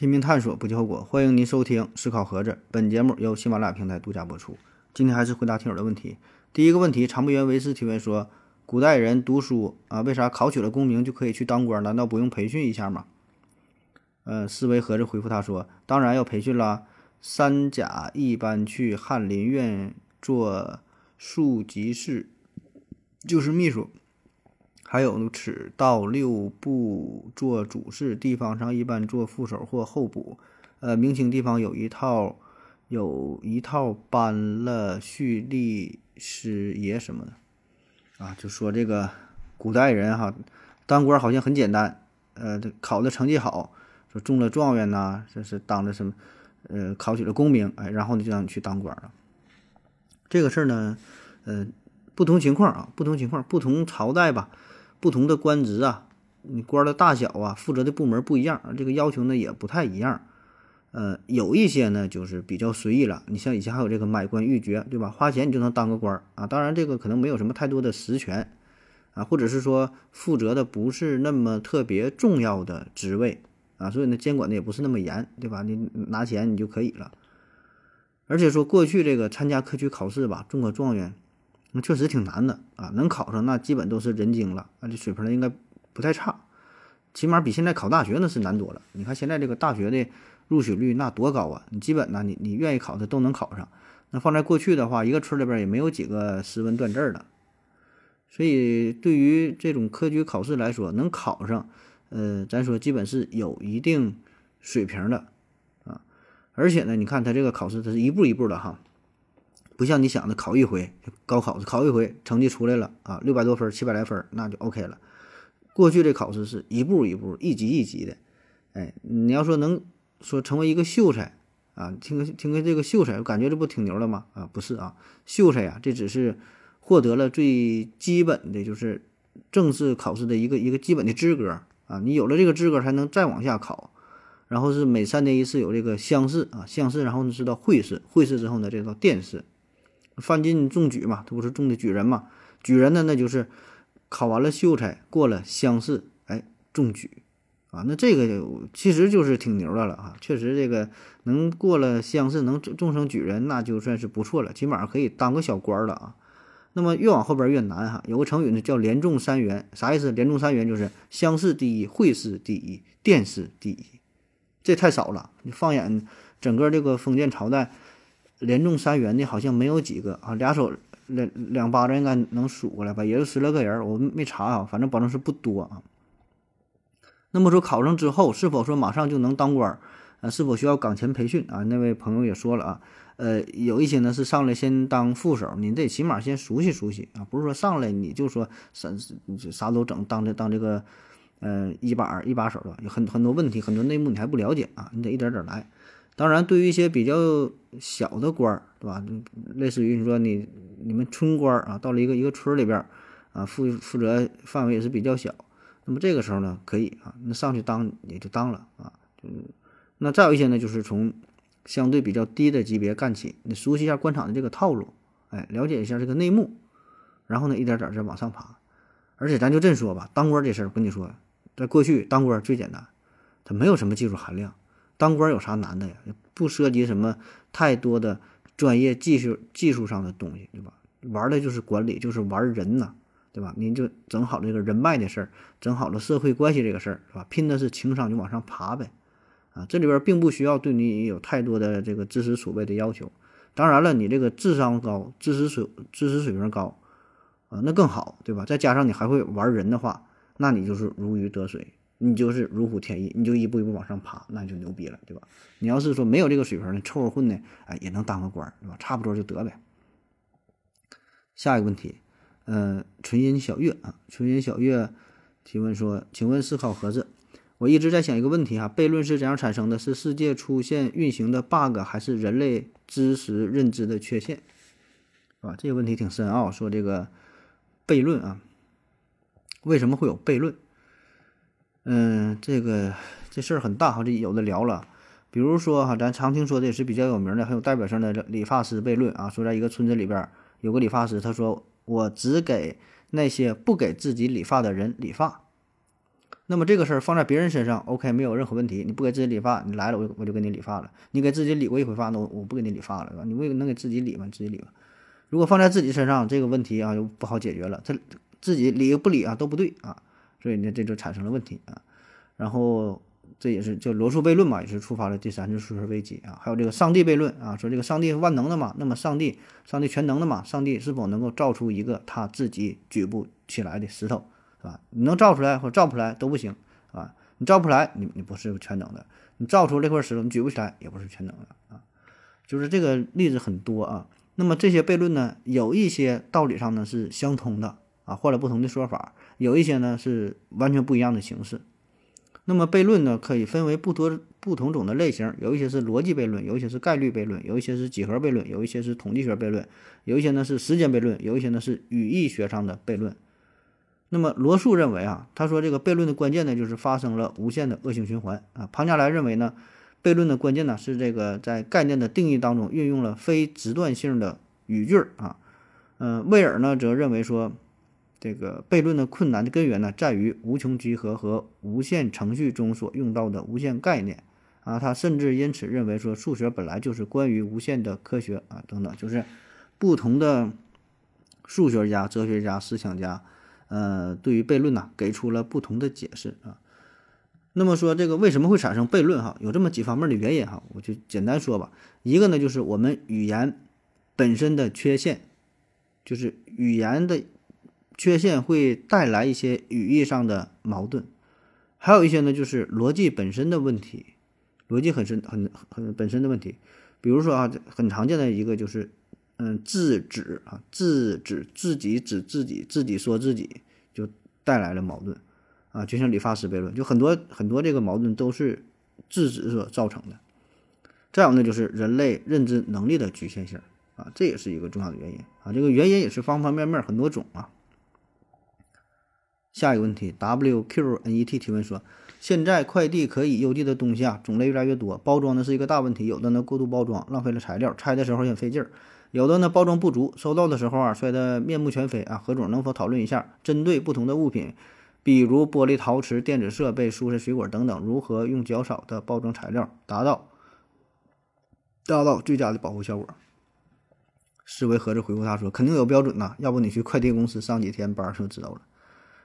拼命探索，不计后果。欢迎您收听《思考盒子》，本节目由喜马拉雅平台独家播出。今天还是回答听友的问题。第一个问题，常不言维斯提问说：古代人读书啊，为啥考取了功名就可以去当官？难道不用培训一下吗？呃，思维盒子回复他说：当然要培训啦。三甲一般去翰林院做庶吉士，就是秘书。还有此道六部做主事，地方上一般做副手或候补。呃，明清地方有一套，有一套搬了蓄力师爷什么的，啊，就说这个古代人哈，当官好像很简单，呃，考的成绩好，说中了状元呐，这是当了什么，呃，考取了功名，哎，然后呢就让你去当官了。这个事儿呢，呃，不同情况啊，不同情况，不同朝代吧。不同的官职啊，你官的大小啊，负责的部门不一样，这个要求呢也不太一样。呃，有一些呢就是比较随意了。你像以前还有这个买官鬻爵，对吧？花钱你就能当个官啊。当然这个可能没有什么太多的实权啊，或者是说负责的不是那么特别重要的职位啊，所以呢监管的也不是那么严，对吧？你拿钱你就可以了。而且说过去这个参加科举考试吧，中个状元。那确实挺难的啊，能考上那基本都是人精了啊，这水平应该不太差，起码比现在考大学那是难多了。你看现在这个大学的录取率那多高啊，你基本呢你你愿意考的都能考上。那放在过去的话，一个村里边也没有几个识文断字的，所以对于这种科举考试来说，能考上，呃，咱说基本是有一定水平的啊。而且呢，你看他这个考试，他是一步一步的哈。不像你想的考一回，高考考一回成绩出来了啊，六百多分，七百来分，那就 OK 了。过去这考试是一步一步、一级一级的，哎，你要说能说成为一个秀才啊，听个听个这个秀才，感觉这不挺牛的吗？啊，不是啊，秀才呀，这只是获得了最基本的就是正式考试的一个一个基本的资格啊，你有了这个资格才能再往下考，然后是每三年一次有这个乡试啊，乡试，然后呢是到会试，会试之后呢这到殿试。范进中举嘛，他不是中的举人嘛？举人呢，那就是考完了秀才，过了乡试，哎，中举啊。那这个其实就是挺牛的了啊。确实，这个能过了乡试，能终成举人，那就算是不错了，起码可以当个小官了啊。那么越往后边越难哈。有个成语呢，叫连中三元，啥意思？连中三元就是乡试第一，会试第一，殿试第一。这太少了。你放眼整个这个封建朝代。连中三元的好像没有几个啊，俩手两两巴掌应该能数过来吧，也就十来个人，我没查啊，反正保证是不多啊。那么说考上之后是否说马上就能当官儿是否需要岗前培训啊？那位朋友也说了啊，呃，有一些呢是上来先当副手，你得起码先熟悉熟悉啊，不是说上来你就说啥啥都整，当这当这个呃一把一把手的，有很很多问题很多内幕你还不了解啊，你得一点点来。当然，对于一些比较小的官儿，对吧？类似于你说你你们村官儿啊，到了一个一个村里边儿啊，负负责范围也是比较小。那么这个时候呢，可以啊，那上去当也就当了啊。嗯，那再有一些呢，就是从相对比较低的级别干起，你熟悉一下官场的这个套路，哎，了解一下这个内幕，然后呢，一点点再往上爬。而且咱就这么说吧，当官这事儿，跟你说，在过去当官最简单，它没有什么技术含量。当官有啥难的呀？不涉及什么太多的专业技术、技术上的东西，对吧？玩的就是管理，就是玩人呐，对吧？您就整好这个人脉的事儿，整好了社会关系这个事儿，是吧？拼的是情商，就往上爬呗。啊，这里边并不需要对你有太多的这个知识储备的要求。当然了，你这个智商高、知识水、知识水平高，啊，那更好，对吧？再加上你还会玩人的话，那你就是如鱼得水。你就是如虎添翼，你就一步一步往上爬，那就牛逼了，对吧？你要是说没有这个水平的，凑合混呢，哎，也能当个官，对吧？差不多就得呗。下一个问题，呃，纯音小月啊，纯音小月提问说：“请问思考盒子，我一直在想一个问题哈，悖论是怎样产生的？是世界出现运行的 bug，还是人类知识认知的缺陷？是吧？这个问题挺深奥。说这个悖论啊，为什么会有悖论？”嗯，这个这事儿很大哈，这有的聊了。比如说哈，咱常听说的也是比较有名的、很有代表性的理发师悖论啊。说在一个村子里边有个理发师，他说：“我只给那些不给自己理发的人理发。”那么这个事儿放在别人身上，OK，没有任何问题。你不给自己理发，你来了，我我就给你理发了。你给自己理过一回发，那我我不给你理发了，是吧？你为能给自己理吗？自己理吧。如果放在自己身上，这个问题啊就不好解决了。他自己理不理啊都不对啊，所以呢这就产生了问题啊。然后这也是叫罗素悖论嘛，也是触发了第三次数学危机啊。还有这个上帝悖论啊，说这个上帝是万能的嘛，那么上帝上帝全能的嘛，上帝是否能够造出一个他自己举不起来的石头？是吧？你能造出来或造不出来都不行，啊，你造不出来，你你不是全能的；你造出这块石头，你举不起来，也不是全能的啊。就是这个例子很多啊。那么这些悖论呢，有一些道理上呢是相通的啊，换了不同的说法；有一些呢是完全不一样的形式。那么悖论呢，可以分为不多不同种的类型，有一些是逻辑悖论，有一些是概率悖论，有一些是几何悖论，有一些是统计学悖论，有一些呢是时间悖论，有一些呢是语义学上的悖论。那么罗素认为啊，他说这个悖论的关键呢，就是发生了无限的恶性循环啊。庞加莱认为呢，悖论的关键呢是这个在概念的定义当中运用了非直断性的语句啊。嗯，威尔呢则认为说，这个悖论的困难的根源呢在于无穷集合和无限程序中所用到的无限概念啊。他甚至因此认为说，数学本来就是关于无限的科学啊等等，就是不同的数学家、哲学家、思想家。呃，对于悖论呢，给出了不同的解释啊。那么说这个为什么会产生悖论哈？有这么几方面的原因哈，我就简单说吧。一个呢，就是我们语言本身的缺陷，就是语言的缺陷会带来一些语义上的矛盾。还有一些呢，就是逻辑本身的问题，逻辑很深很很本身的问题。比如说啊，很常见的一个就是。嗯，自指啊，自指自己指自己，自己说自己，就带来了矛盾啊，就像理发师悖论，就很多很多这个矛盾都是自指所造成的。再有呢，就是人类认知能力的局限性啊，这也是一个重要的原因啊，这个原因也是方方面面很多种啊。下一个问题，WQNET 提问说，现在快递可以邮寄的东西啊，种类越来越多，包装呢是一个大问题，有的呢过度包装，浪费了材料，拆的时候也费劲儿。有的呢包装不足，收到的时候啊摔得面目全非啊。何总能否讨论一下，针对不同的物品，比如玻璃、陶瓷、电子设备、蔬菜、水果等等，如何用较少的包装材料达到达到最佳的保护效果？思维盒子回复他说：“肯定有标准呐，要不你去快递公司上几天班就知道了。”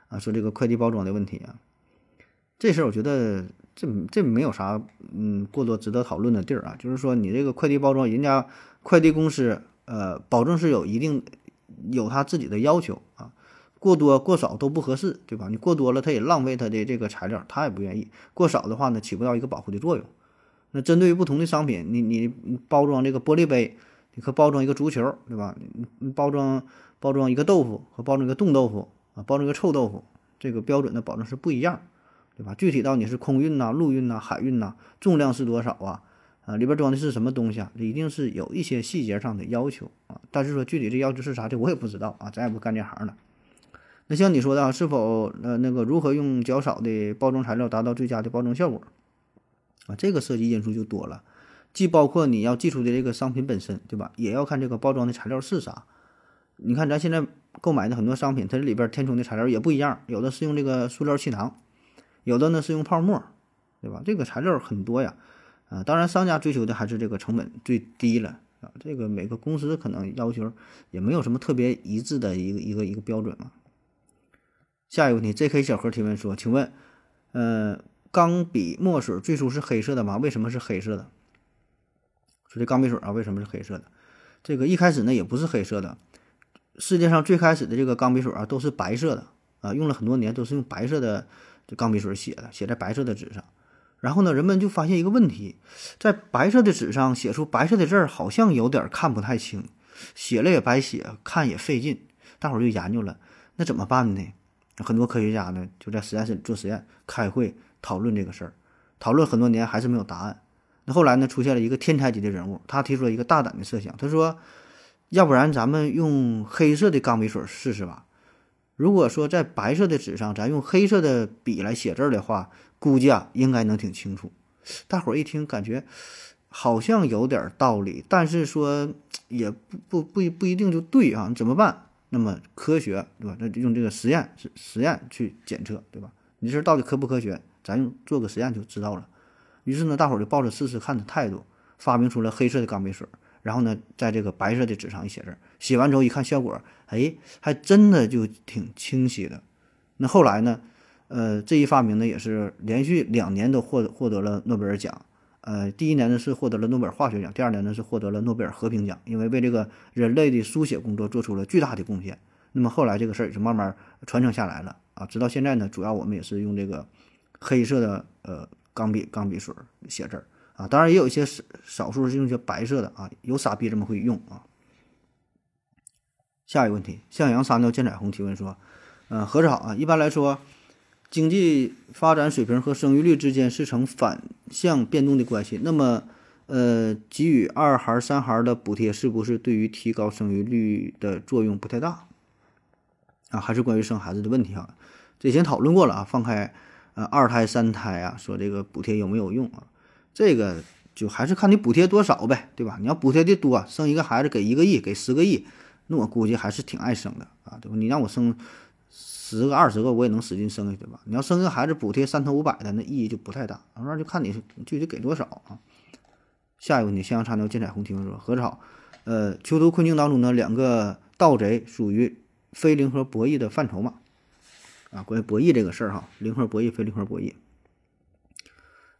啊，说这个快递包装的问题啊，这事儿我觉得这这没有啥嗯过多值得讨论的地儿啊，就是说你这个快递包装，人家。快递公司，呃，保证是有一定有他自己的要求啊，过多过少都不合适，对吧？你过多了，他也浪费他的这个材料，他也不愿意；过少的话呢，起不到一个保护的作用。那针对于不同的商品，你你包装这个玻璃杯，你可包装一个足球，对吧？包装包装一个豆腐和包装一个冻豆腐啊，包装个臭豆腐，这个标准的保证是不一样，对吧？具体到你是空运呐、陆运呐、海运呐，重量是多少啊？啊，里边装的是什么东西啊？一定是有一些细节上的要求啊，但是说具体这要求是啥的，我也不知道啊，咱也不干这行的。那像你说的啊，是否呃那个如何用较少的包装材料达到最佳的包装效果啊？这个涉及因素就多了，既包括你要寄出的这个商品本身，对吧？也要看这个包装的材料是啥。你看咱现在购买的很多商品，它这里边填充的材料也不一样，有的是用这个塑料气囊，有的呢是用泡沫，对吧？这个材料很多呀。啊，当然，商家追求的还是这个成本最低了啊。这个每个公司可能要求也没有什么特别一致的一个一个一个标准嘛。下一个问题，J.K. 小何提问说：“请问，呃，钢笔墨水最初是黑色的吗？为什么是黑色的？说这钢笔水啊，为什么是黑色的？这个一开始呢也不是黑色的，世界上最开始的这个钢笔水啊都是白色的啊，用了很多年都是用白色的这钢笔水写的，写在白色的纸上。”然后呢，人们就发现一个问题，在白色的纸上写出白色的字儿，好像有点看不太清，写了也白写，看也费劲。大伙儿就研究了，那怎么办呢？很多科学家呢就在实验室做实验，开会讨论这个事儿，讨论很多年还是没有答案。那后来呢，出现了一个天才级的人物，他提出了一个大胆的设想，他说：“要不然咱们用黑色的钢笔水试试吧？如果说在白色的纸上，咱用黑色的笔来写字的话。”估计啊应该能挺清楚，大伙儿一听感觉好像有点道理，但是说也不不不不一定就对啊？怎么办？那么科学对吧？那就用这个实验实实验去检测对吧？你这到底科不科学？咱用做个实验就知道了。于是呢，大伙儿就抱着试试看的态度，发明出了黑色的钢笔水。然后呢，在这个白色的纸上一写字，写完之后一看效果，哎，还真的就挺清晰的。那后来呢，呃，这一发明呢也是连续两年都获获得了诺贝尔奖。呃，第一年呢是获得了诺贝尔化学奖，第二年呢是获得了诺贝尔和平奖，因为为这个人类的书写工作做出了巨大的贡献。那么后来这个事儿也就慢慢传承下来了啊，直到现在呢，主要我们也是用这个黑色的呃钢笔钢笔水写字儿。啊，当然也有一些少少数是用些白色的啊，有傻逼这么会用啊。下一个问题，向阳撒尿见彩虹提问说，嗯，何子好啊。一般来说，经济发展水平和生育率之间是呈反向变动的关系。那么，呃，给予二孩、三孩的补贴是不是对于提高生育率的作用不太大？啊，还是关于生孩子的问题啊？这先讨论过了啊，放开呃二胎、三胎啊，说这个补贴有没有用啊？这个就还是看你补贴多少呗，对吧？你要补贴的多，生一个孩子给一个亿，给十个亿，那我估计还是挺爱生的啊，对吧？你让我生十个、二十个，我也能使劲生下去吧？你要生一个孩子补贴三头五百的，那意义就不太大。那就看你具体给多少啊。下一个问题，向阳插牛见彩虹提问说：何好？呃，囚徒困境当中呢，两个盗贼属于非零和博弈的范畴嘛？啊，关于博弈这个事儿哈，零和博弈，非零和博弈。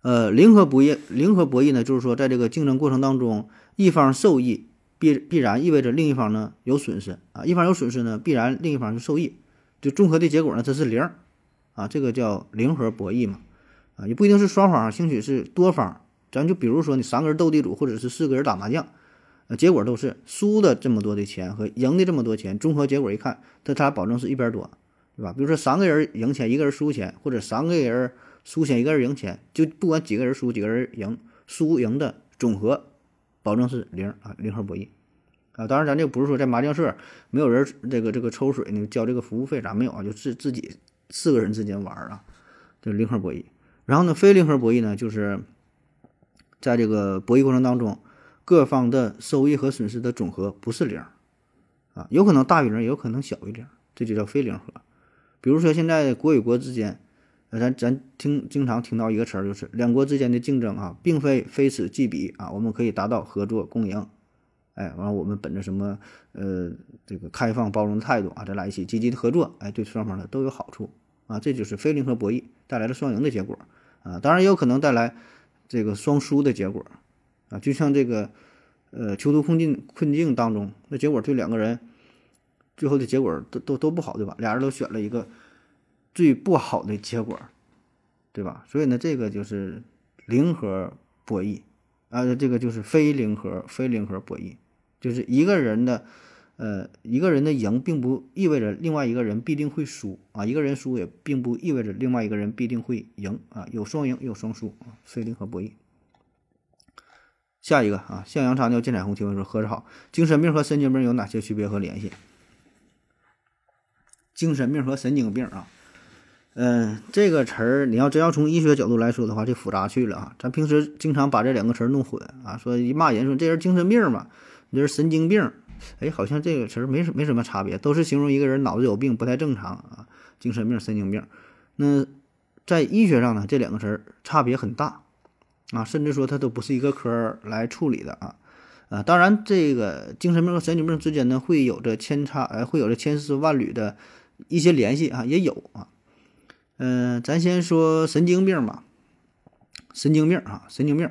呃，零和博弈，零和博弈呢，就是说，在这个竞争过程当中，一方受益必必然意味着另一方呢有损失啊，一方有损失呢，必然另一方就受益，就综合的结果呢，它是零啊，这个叫零和博弈嘛啊，也不一定是双方，兴许是多方，咱就比如说你三个人斗地主，或者是四个人打麻将，呃，结果都是输的这么多的钱和赢的这么多钱，综合结果一看，他他俩保证是一边多，对吧？比如说三个人赢钱，一个人输钱，或者三个人。输钱一个人赢钱，就不管几个人输几个人赢，输赢的总和保证是零啊，零和博弈啊。当然，咱这不是说在麻将社没有人这个这个抽水呢，交这个服务费咱没有啊？就是自己四个人之间玩啊，这零和博弈。然后呢，非零和博弈呢，就是在这个博弈过程当中，各方的收益和损失的总和不是零啊，有可能大于零，有可能小于零，这就叫非零和。比如说现在国与国之间。咱咱听经常听到一个词儿，就是两国之间的竞争啊，并非非此即彼啊，我们可以达到合作共赢。哎，完了我们本着什么呃这个开放包容的态度啊，咱俩一起积极的合作，哎，对双方呢都有好处啊，这就是非零和博弈带来了双赢的结果啊，当然也有可能带来这个双输的结果啊，就像这个呃囚徒困境困境当中，那结果对两个人最后的结果都都都不好，对吧？俩人都选了一个。最不好的结果，对吧？所以呢，这个就是零和博弈啊，这个就是非零和非零和博弈，就是一个人的，呃，一个人的赢，并不意味着另外一个人必定会输啊，一个人输也并不意味着另外一个人必定会赢啊，有双赢有双输啊，非零和博弈。下一个啊，向阳茶尿见彩虹提问说：何着好？精神病和神经病有哪些区别和联系？精神病和神经病啊。嗯，这个词儿你要真要从医学角度来说的话，就复杂去了啊。咱平时经常把这两个词儿弄混啊，说一骂人说这人精神病嘛，你这是神经病，哎，好像这个词儿没什没什么差别，都是形容一个人脑子有病，不太正常啊。精神病、神经病，那在医学上呢，这两个词儿差别很大啊，甚至说它都不是一个科来处理的啊。啊，当然这个精神病和神经病之间呢，会有着千差，呃，会有着千丝万缕的一些联系啊，也有啊。嗯，咱先说神经病吧。神经病啊，神经病，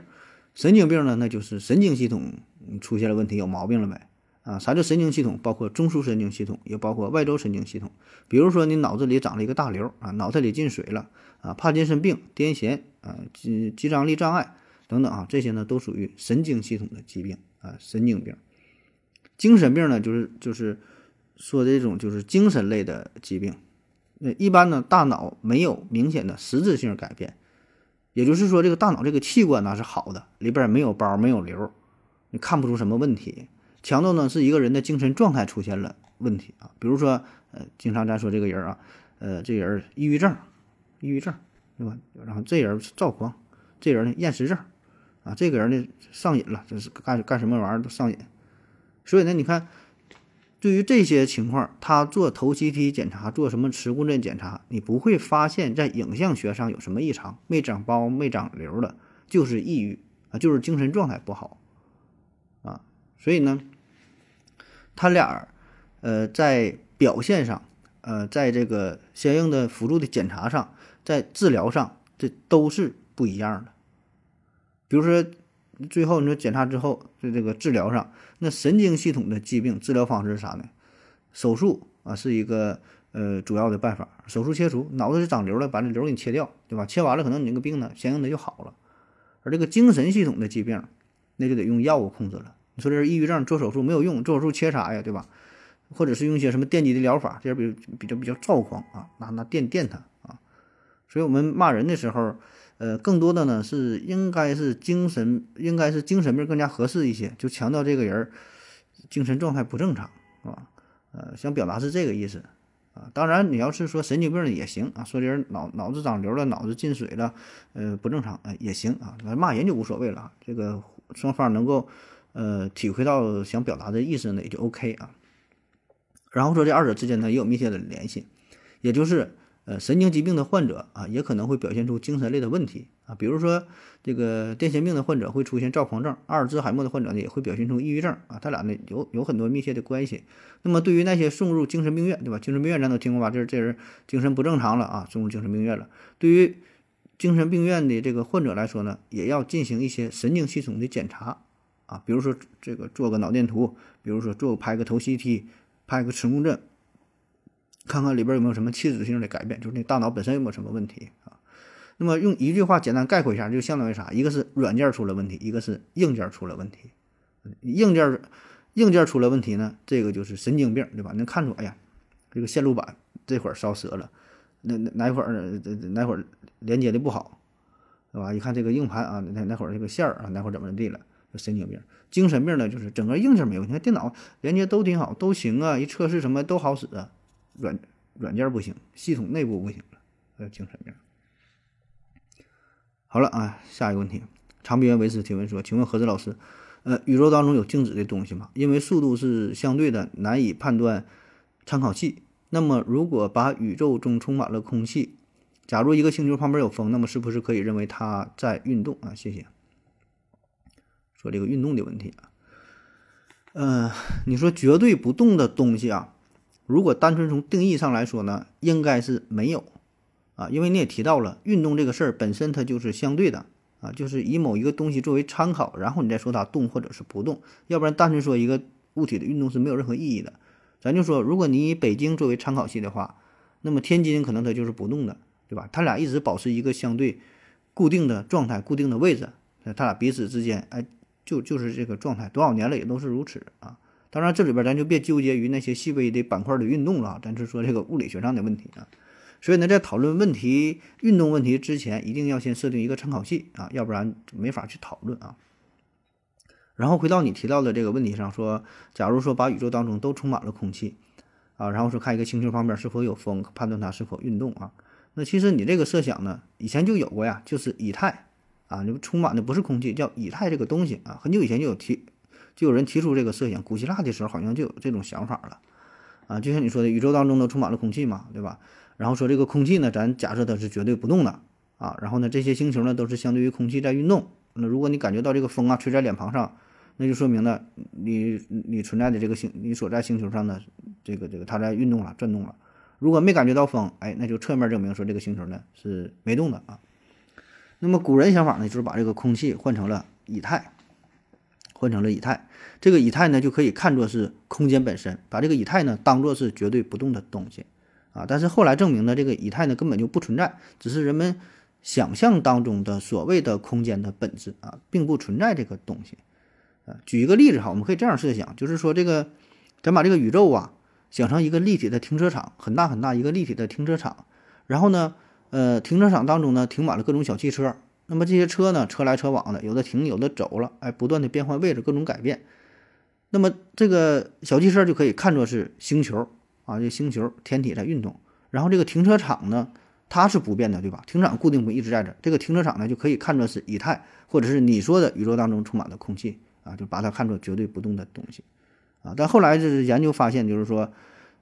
神经病呢，那就是神经系统出现了问题，有毛病了呗。啊，啥叫神经系统？包括中枢神经系统，也包括外周神经系统。比如说，你脑子里长了一个大瘤啊，脑袋里进水了啊，帕金森病、癫痫啊、肌肌张力障碍等等啊，这些呢都属于神经系统的疾病啊，神经病。精神病呢，就是就是说这种就是精神类的疾病。一般呢，大脑没有明显的实质性改变，也就是说，这个大脑这个器官呢是好的，里边没有包，没有瘤，你看不出什么问题。强度呢是一个人的精神状态出现了问题啊，比如说，呃，经常咱说这个人啊，呃，这人抑郁症，抑郁症，对吧？然后这人躁狂，这人呢厌食症，啊，这个人呢上瘾了，就是干干什么玩意儿都上瘾。所以呢，你看。对于这些情况，他做头 CT 检查，做什么磁共振检查，你不会发现，在影像学上有什么异常，没长包、没长瘤的，就是抑郁啊，就是精神状态不好啊。所以呢，他俩呃在表现上，呃，在这个相应的辅助的检查上，在治疗上，这都是不一样的。比如说，最后你说检查之后，在这个治疗上。那神经系统的疾病治疗方式是啥呢？手术啊，是一个呃主要的办法。手术切除，脑子里长瘤了，把这瘤给你切掉，对吧？切完了，可能你这个病呢，相应的就好了。而这个精神系统的疾病，那就得用药物控制了。你说这是抑郁症，做手术没有用，做手术切啥呀，对吧？或者是用一些什么电击的疗法，这人比比较比较躁狂啊，拿拿电电他。所以我们骂人的时候。呃，更多的呢是应该是精神，应该是精神病更加合适一些，就强调这个人精神状态不正常，是吧？呃，想表达是这个意思啊。当然，你要是说神经病也行啊，说这人脑脑子长瘤了，脑子进水了，呃，不正常，呃，也行啊。那骂人就无所谓了，这个双方能够呃体会到想表达的意思呢，也就 OK 啊。然后说这二者之间呢也有密切的联系，也就是。呃，神经疾病的患者啊，也可能会表现出精神类的问题啊，比如说这个癫痫病的患者会出现躁狂症，阿尔兹海默的患者呢也会表现出抑郁症啊，他俩呢有有很多密切的关系。那么对于那些送入精神病院，对吧？精神病院咱都听过吧？这这人精神不正常了啊，送入精神病院了。对于精神病院的这个患者来说呢，也要进行一些神经系统的检查啊，比如说这个做个脑电图，比如说做拍个头 CT，拍个磁共振。看看里边有没有什么器质性的改变，就是那大脑本身有没有什么问题啊？那么用一句话简单概括一下，就相当于啥？一个是软件出了问题，一个是硬件出了问题。硬件硬件出了问题呢，这个就是神经病，对吧？能看出，哎呀，这个线路板这会儿烧折了，那哪哪会儿哪会儿连接的不好，对吧？一看这个硬盘啊，哪哪会儿这个线儿啊，哪会儿怎么地了？神经病。精神病呢，就是整个硬件没问题，电脑连接都挺好，都行啊，一测试什么都好使。软软件不行，系统内部不行了，呃，精神病。好了啊，下一个问题，长臂猿维斯提问说：“请问何子老师，呃，宇宙当中有静止的东西吗？因为速度是相对的，难以判断参考系。那么，如果把宇宙中充满了空气，假如一个星球旁边有风，那么是不是可以认为它在运动啊？”谢谢。说这个运动的问题啊，嗯，你说绝对不动的东西啊？如果单纯从定义上来说呢，应该是没有，啊，因为你也提到了运动这个事儿本身它就是相对的，啊，就是以某一个东西作为参考，然后你再说它动或者是不动，要不然单纯说一个物体的运动是没有任何意义的。咱就说，如果你以北京作为参考系的话，那么天津可能它就是不动的，对吧？它俩一直保持一个相对固定的状态、固定的位置，它俩彼此之间，哎，就就是这个状态，多少年了也都是如此啊。当然，这里边咱就别纠结于那些细微的板块的运动了，咱就说这个物理学上的问题啊。所以呢，在讨论问题、运动问题之前，一定要先设定一个参考系啊，要不然没法去讨论啊。然后回到你提到的这个问题上，说，假如说把宇宙当中都充满了空气啊，然后说看一个星球旁边是否有风，判断它是否运动啊。那其实你这个设想呢，以前就有过呀，就是以太啊，你充满的不是空气，叫以太这个东西啊，很久以前就有提。就有人提出这个设想，古希腊的时候好像就有这种想法了，啊，就像你说的，宇宙当中都充满了空气嘛，对吧？然后说这个空气呢，咱假设它是绝对不动的啊，然后呢，这些星球呢都是相对于空气在运动。那如果你感觉到这个风啊吹在脸庞上，那就说明呢，你你存在的这个星，你所在星球上的这个这个它在运动了，转动了。如果没感觉到风，哎，那就侧面证明说这个星球呢是没动的啊。那么古人想法呢，就是把这个空气换成了以太。换成了以太，这个以太呢就可以看作是空间本身，把这个以太呢当做是绝对不动的东西啊。但是后来证明呢，这个以太呢根本就不存在，只是人们想象当中的所谓的空间的本质啊，并不存在这个东西啊。举一个例子哈，我们可以这样设想，就是说这个咱把这个宇宙啊想成一个立体的停车场，很大很大一个立体的停车场，然后呢，呃，停车场当中呢停满了各种小汽车。那么这些车呢，车来车往的，有的停，有的走了，哎，不断的变换位置，各种改变。那么这个小汽车就可以看作是星球啊，这星球天体在运动。然后这个停车场呢，它是不变的，对吧？停车场固定不一直在这。这个停车场呢，就可以看作是以太，或者是你说的宇宙当中充满了空气啊，就把它看作绝对不动的东西啊。但后来就是研究发现，就是说，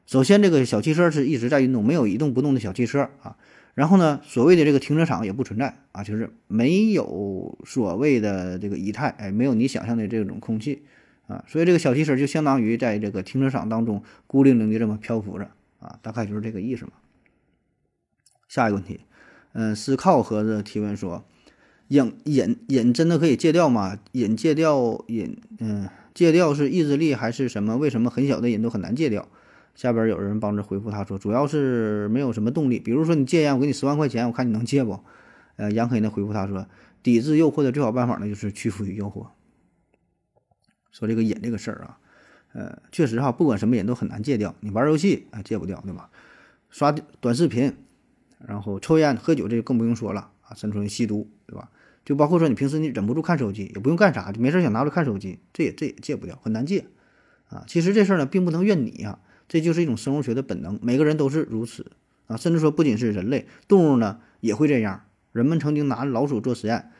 首先这个小汽车是一直在运动，没有一动不动的小汽车啊。然后呢，所谓的这个停车场也不存在啊，就是没有所谓的这个仪态，哎，没有你想象的这种空气啊。所以这个小汽车就相当于在这个停车场当中孤零零的这么漂浮着啊，大概就是这个意思嘛。下一个问题，嗯，思考盒子提问说。瘾瘾瘾真的可以戒掉吗？瘾戒掉瘾，嗯，戒掉是意志力还是什么？为什么很小的瘾都很难戒掉？下边有人帮着回复他说，主要是没有什么动力。比如说你戒烟，我给你十万块钱，我看你能戒不？呃，杨黑呢回复他说，抵制诱惑的最好办法呢就是屈服于诱惑。说这个瘾这个事儿啊，呃，确实哈，不管什么瘾都很难戒掉。你玩游戏啊戒不掉对吧？刷短视频，然后抽烟喝酒这就更不用说了啊，甚至于吸毒对吧？就包括说你平时你忍不住看手机，也不用干啥，就没事想拿出来看手机，这也这也戒不掉，很难戒啊。其实这事儿呢，并不能怨你呀，这就是一种生物学的本能，每个人都是如此啊。甚至说不仅是人类，动物呢也会这样。人们曾经拿老鼠做实验，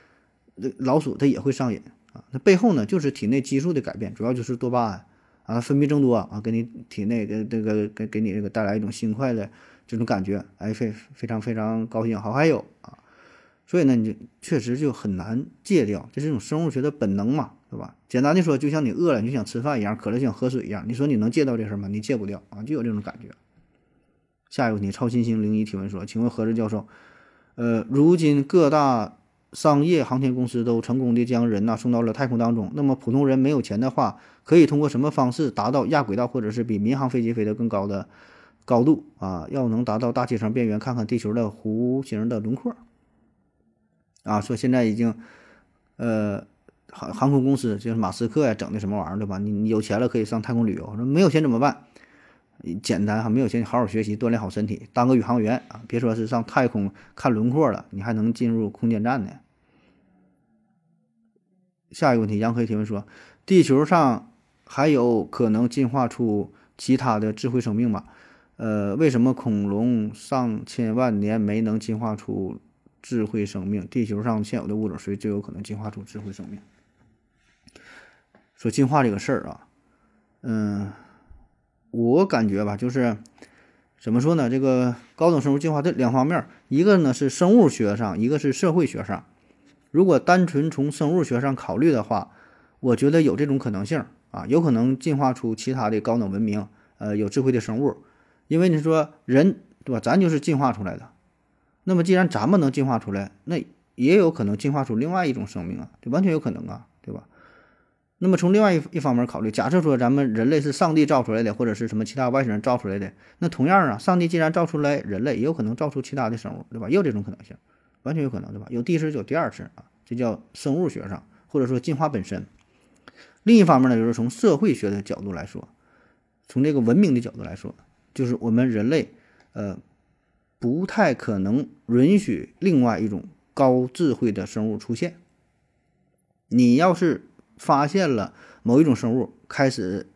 那老鼠它也会上瘾啊。那背后呢，就是体内激素的改变，主要就是多巴胺啊分泌增多啊，给你体内的这个给给你这个带来一种新快的这种感觉，哎非非常非常高兴。好还有啊。所以呢，你就确实就很难戒掉，这是一种生物学的本能嘛，对吧？简单的说，就像你饿了你就想吃饭一样，渴了想喝水一样。你说你能戒掉这事吗？你戒不掉啊，就有这种感觉。下一个问题，超新星零一提问说：“请问何志教授，呃，如今各大商业航天公司都成功的将人呐送到了太空当中，那么普通人没有钱的话，可以通过什么方式达到亚轨道或者是比民航飞机飞得更高的高度啊？要能达到大气层边缘，看看地球的弧形的轮廓。”啊，说现在已经，呃，航航空公司就是马斯克呀，整的什么玩意儿对吧？你你有钱了可以上太空旅游，说没有钱怎么办？简单哈，没有钱你好好学习，锻炼好身体，当个宇航员啊！别说是上太空看轮廓了，你还能进入空间站呢。下一个问题，杨可以提问说，地球上还有可能进化出其他的智慧生命吗？呃，为什么恐龙上千万年没能进化出？智慧生命，地球上现有的物种谁最有可能进化出智慧生命？说进化这个事儿啊，嗯，我感觉吧，就是怎么说呢？这个高等生物进化这两方面，一个呢是生物学上，一个是社会学上。如果单纯从生物学上考虑的话，我觉得有这种可能性啊，有可能进化出其他的高等文明，呃，有智慧的生物。因为你说人对吧？咱就是进化出来的。那么，既然咱们能进化出来，那也有可能进化出另外一种生命啊，这完全有可能啊，对吧？那么从另外一一方面考虑，假设说咱们人类是上帝造出来的，或者是什么其他外星人造出来的，那同样啊，上帝既然造出来人类，也有可能造出其他的生物，对吧？也有这种可能性，完全有可能，对吧？有第一次就有第二次啊，这叫生物学上或者说进化本身。另一方面呢，就是从社会学的角度来说，从这个文明的角度来说，就是我们人类，呃。不太可能允许另外一种高智慧的生物出现。你要是发现了某一种生物开始，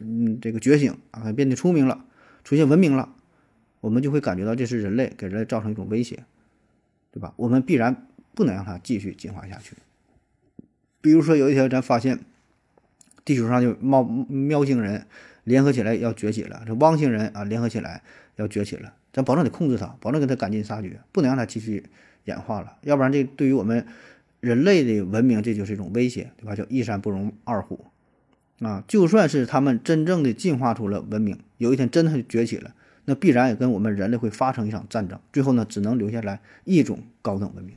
嗯，这个觉醒啊，变得聪明了，出现文明了，我们就会感觉到这是人类给人类造成一种威胁，对吧？我们必然不能让它继续进化下去。比如说有一天咱发现地球上就猫喵星人联合起来要崛起了，这汪星人啊联合起来要崛起了。咱保证得控制它，保证给它赶尽杀绝，不能让它继续演化了，要不然这对于我们人类的文明，这就是一种威胁，对吧？叫一山不容二虎啊！就算是他们真正的进化出了文明，有一天真的崛起了，那必然也跟我们人类会发生一场战争，最后呢，只能留下来一种高等文明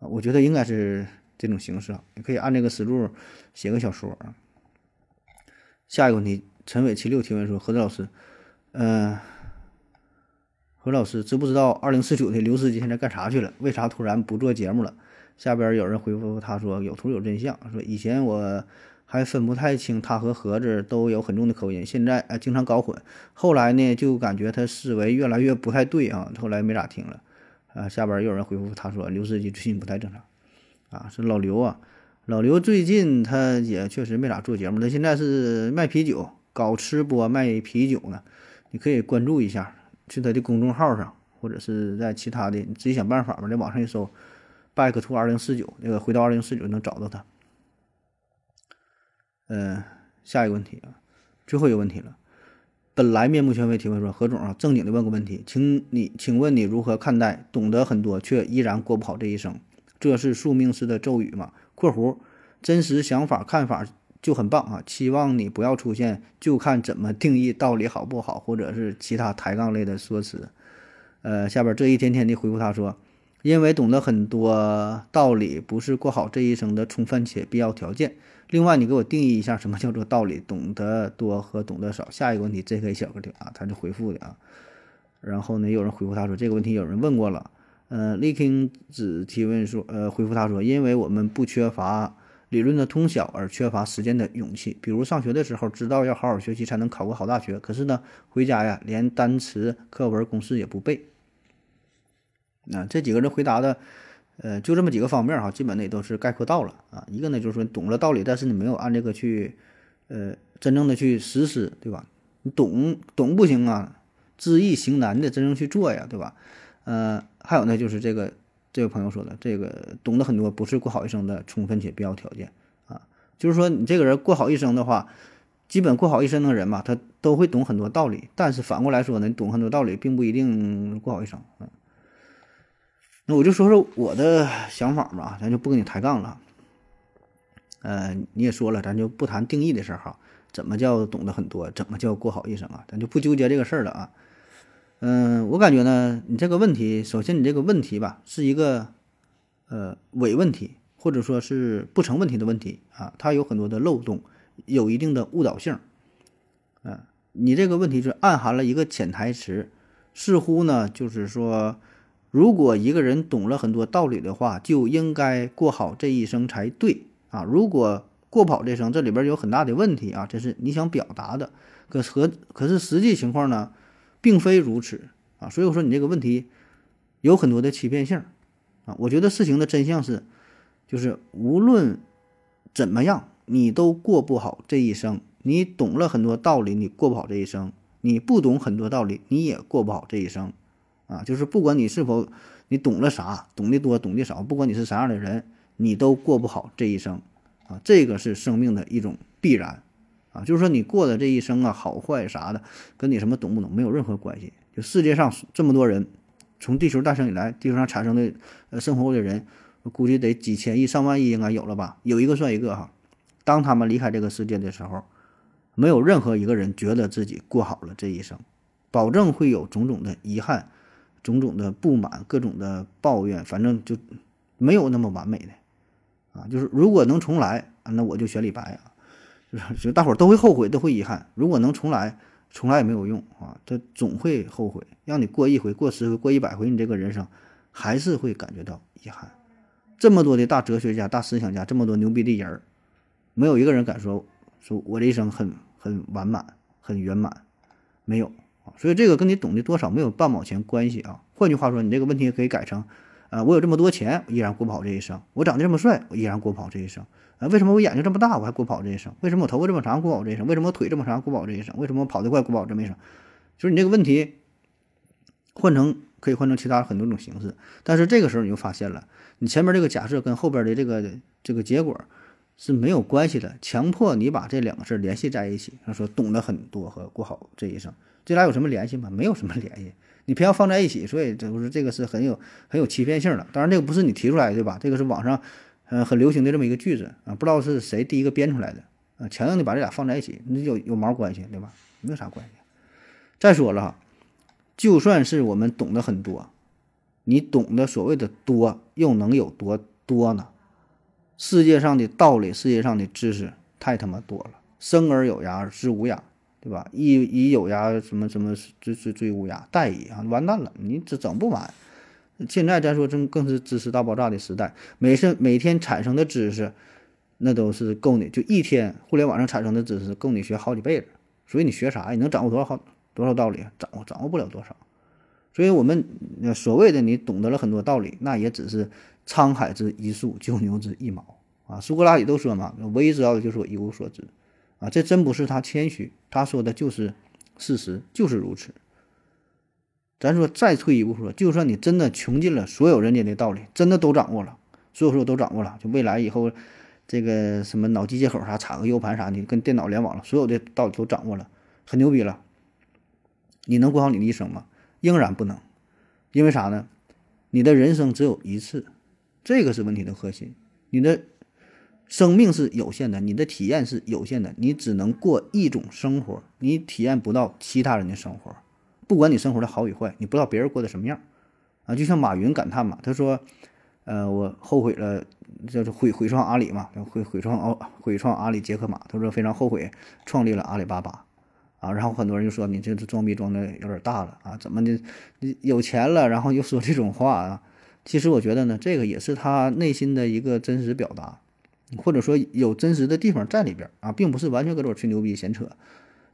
啊！我觉得应该是这种形式啊，你可以按这个思路写个小说啊。下一个问题，陈伟七六提问说：何子老师，嗯。何老师，知不知道二零四九的刘司机现在干啥去了？为啥突然不做节目了？下边有人回复他说：“有图有真相。”说以前我还分不太清他和盒子都有很重的口音，现在啊经常搞混。后来呢就感觉他思维越来越不太对啊，后来没咋听了。啊，下边又有人回复他说：“刘司机最近不太正常。”啊，是老刘啊，老刘最近他也确实没咋做节目，他现在是卖啤酒，搞吃播卖啤酒呢，你可以关注一下。去他的公众号上，或者是在其他的，你自己想办法吧，在网上一搜，back to 二零四九，那个回到二零四九能找到他。嗯，下一个问题啊，最后一个问题了，本来面目全非提问说何总啊，正经的问个问题，请你请问你如何看待懂得很多却依然过不好这一生？这是宿命式的咒语吗？（括弧真实想法看法就很棒啊，期望你不要出现就看怎么定义道理好不好，或者是其他抬杠类的说辞。）呃，下边这一天天的回复他说。因为懂得很多道理，不是过好这一生的充分且必要条件。另外，你给我定义一下什么叫做道理？懂得多和懂得少。下一个问题，J.K. 小个的啊，他就回复的啊。然后呢，有人回复他说这个问题有人问过了。呃，立听只提问说，呃，回复他说，因为我们不缺乏理论的通晓，而缺乏实践的勇气。比如上学的时候知道要好好学习才能考个好大学，可是呢，回家呀，连单词、课文、公式也不背。啊，这几个人回答的，呃，就这么几个方面哈，基本的也都是概括到了啊。一个呢，就是说懂了道理，但是你没有按这个去，呃，真正的去实施，对吧？你懂懂不行啊，知易行难的，真正去做呀，对吧？呃，还有呢，就是这个这位朋友说的，这个懂得很多不是过好一生的充分且必要条件啊。就是说你这个人过好一生的话，基本过好一生的人吧，他都会懂很多道理，但是反过来说呢，你懂很多道理并不一定过好一生啊。那我就说说我的想法吧，咱就不跟你抬杠了。呃，你也说了，咱就不谈定义的事儿哈。怎么叫懂得很多？怎么叫过好一生啊？咱就不纠结这个事儿了啊。嗯，我感觉呢，你这个问题，首先你这个问题吧，是一个呃伪问题，或者说是不成问题的问题啊。它有很多的漏洞，有一定的误导性。嗯，你这个问题是暗含了一个潜台词，似乎呢就是说。如果一个人懂了很多道理的话，就应该过好这一生才对啊！如果过不好这生，这里边有很大的问题啊！这是你想表达的，可和可是实际情况呢，并非如此啊！所以我说你这个问题有很多的欺骗性啊！我觉得事情的真相是，就是无论怎么样，你都过不好这一生。你懂了很多道理，你过不好这一生；你不懂很多道理，你也过不好这一生。啊，就是不管你是否你懂了啥，懂得多，懂得少，不管你是啥样的人，你都过不好这一生，啊，这个是生命的一种必然，啊，就是说你过的这一生啊，好坏啥的，跟你什么懂不懂没有任何关系。就世界上这么多人，从地球诞生以来，地球上产生的呃生活过的人，估计得几千亿、上万亿应该有了吧，有一个算一个哈。当他们离开这个世界的时候，没有任何一个人觉得自己过好了这一生，保证会有种种的遗憾。种种的不满，各种的抱怨，反正就没有那么完美的啊。就是如果能重来啊，那我就选李白啊。就大伙儿都会后悔，都会遗憾。如果能重来，重来也没有用啊，他总会后悔。让你过一回，过十回，过一百回，你这个人生还是会感觉到遗憾。这么多的大哲学家、大思想家，这么多牛逼的人儿，没有一个人敢说说我这一生很很完满、很圆满，没有。所以这个跟你懂得多少没有半毛钱关系啊！换句话说，你这个问题可以改成：啊，我有这么多钱，依然过不好这一生；我长得这么帅，我依然过不好这一生。啊，为什么我眼睛这么大，我还过不好这一生？为什么我头发这么长，过不好这一生？为什么我腿这么长，过不好这一生？为什么我跑得快，过不好这么一生？就是你这个问题，换成可以换成其他很多种形式，但是这个时候你就发现了，你前面这个假设跟后边的这个这个结果是没有关系的，强迫你把这两个事联系在一起。他说懂得很多和过好这一生。这俩有什么联系吗？没有什么联系，你偏要放在一起，所以这不是这个是很有很有欺骗性的。当然，这个不是你提出来的，对吧？这个是网上呃很流行的这么一个句子啊，不知道是谁第一个编出来的啊，强硬的把这俩放在一起，那有有毛关系，对吧？没有啥关系。再说了，就算是我们懂得很多，你懂得所谓的多，又能有多多呢？世界上的道理，世界上的知识太他妈多了，生而有涯，而知无涯。对吧？一一有涯什么什么追追追无涯，殆矣啊！完蛋了，你这整不完。现在再说这更是知识大爆炸的时代，每是每天产生的知识，那都是够你就一天互联网上产生的知识够你学好几辈子。所以你学啥？你能掌握多少好多少道理？掌握掌握不了多少。所以我们所谓的你懂得了很多道理，那也只是沧海之一粟，九牛之一毛啊！苏格拉底都说嘛，唯一知道的就是我一无所知。啊，这真不是他谦虚，他说的就是事实，就是如此。咱说再退一步说，就算你真的穷尽了所有人间的道理，真的都掌握了，所有说都掌握了，就未来以后这个什么脑机接口啥，插个 U 盘啥的，跟电脑联网了，所有的道理都掌握了，很牛逼了。你能过好你的一生吗？仍然不能，因为啥呢？你的人生只有一次，这个是问题的核心。你的生命是有限的，你的体验是有限的，你只能过一种生活，你体验不到其他人的生活。不管你生活的好与坏，你不知道别人过得什么样啊。就像马云感叹嘛，他说：“呃，我后悔了，就是毁毁创阿里嘛，毁毁创奥毁创阿里杰克马。他说非常后悔创立了阿里巴巴。”啊，然后很多人就说你这装逼装的有点大了啊，怎么的？你有钱了，然后又说这种话啊？其实我觉得呢，这个也是他内心的一个真实表达，或者说有真实的地方在里边啊，并不是完全搁这吹牛逼闲扯。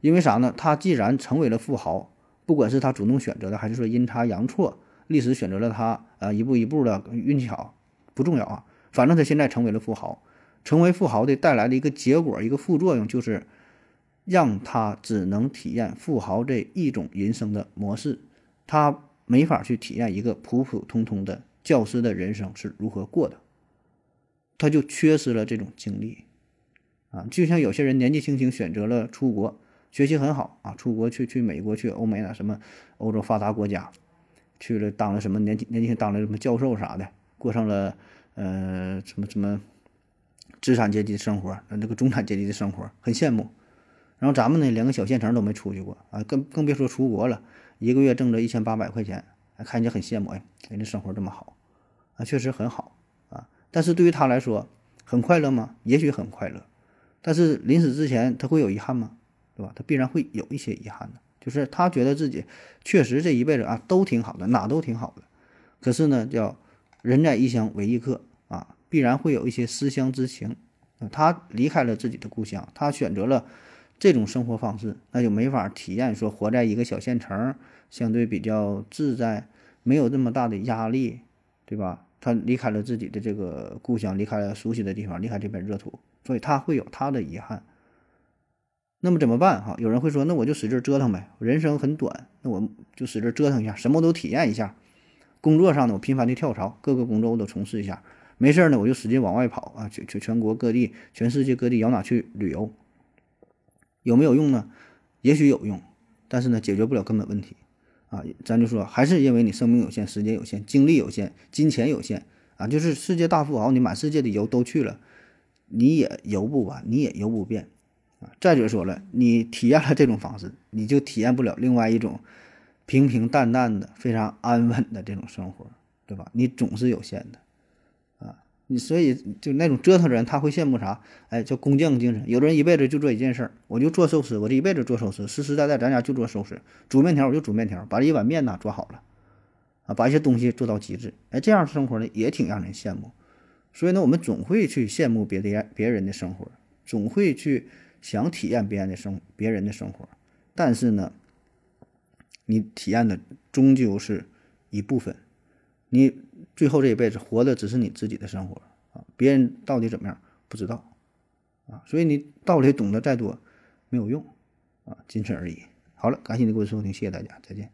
因为啥呢？他既然成为了富豪，不管是他主动选择的，还是说阴差阳错，历史选择了他，啊，一步一步的运气好，不重要啊。反正他现在成为了富豪，成为富豪的带来的一个结果，一个副作用就是。让他只能体验富豪这一种人生的模式，他没法去体验一个普普通通的教师的人生是如何过的，他就缺失了这种经历，啊，就像有些人年纪轻轻选择了出国学习很好啊，出国去去美国去欧美啊什么欧洲发达国家，去了当了什么年纪年轻当了什么教授啥的，过上了呃什么什么资产阶级的生活，那个中产阶级的生活，很羡慕。然后咱们呢，连个小县城都没出去过啊，更更别说出国了。一个月挣着一千八百块钱，看人家很羡慕，哎，人家生活这么好，啊，确实很好。但是对于他来说，很快乐吗？也许很快乐，但是临死之前他会有遗憾吗？对吧？他必然会有一些遗憾的，就是他觉得自己确实这一辈子啊都挺好的，哪都挺好的。可是呢，叫人在异乡为异客啊，必然会有一些思乡之情。他离开了自己的故乡，他选择了。这种生活方式，那就没法体验说活在一个小县城，相对比较自在，没有这么大的压力，对吧？他离开了自己的这个故乡，离开了熟悉的地方，离开这片热土，所以他会有他的遗憾。那么怎么办？哈，有人会说，那我就使劲折腾呗，人生很短，那我就使劲折腾一下，什么都体验一下。工作上呢，我频繁的跳槽，各个工作我都从事一下。没事呢，我就使劲往外跑啊，去去全国各地、全世界各地，摇哪去旅游。有没有用呢？也许有用，但是呢，解决不了根本问题啊！咱就说，还是因为你生命有限、时间有限、精力有限、金钱有限啊！就是世界大富豪，你满世界的游都去了，你也游不完，你也游不遍啊！再者说了，你体验了这种方式，你就体验不了另外一种平平淡淡的、非常安稳的这种生活，对吧？你总是有限的。你所以就那种折腾人，他会羡慕啥？哎，叫工匠精神。有的人一辈子就做一件事儿，我就做寿司，我这一辈子做寿司，实实在在咱家就做寿司，煮面条我就煮面条，把这一碗面呐做好了，啊，把一些东西做到极致。哎，这样生活呢也挺让人羡慕。所以呢，我们总会去羡慕别的别人的生活，总会去想体验别人的生别人的生活。但是呢，你体验的终究是一部分，你。最后这一辈子活的只是你自己的生活啊，别人到底怎么样不知道啊，所以你道理懂得再多没有用啊，仅此而已。好了，感谢你的各位收听，谢谢大家，再见。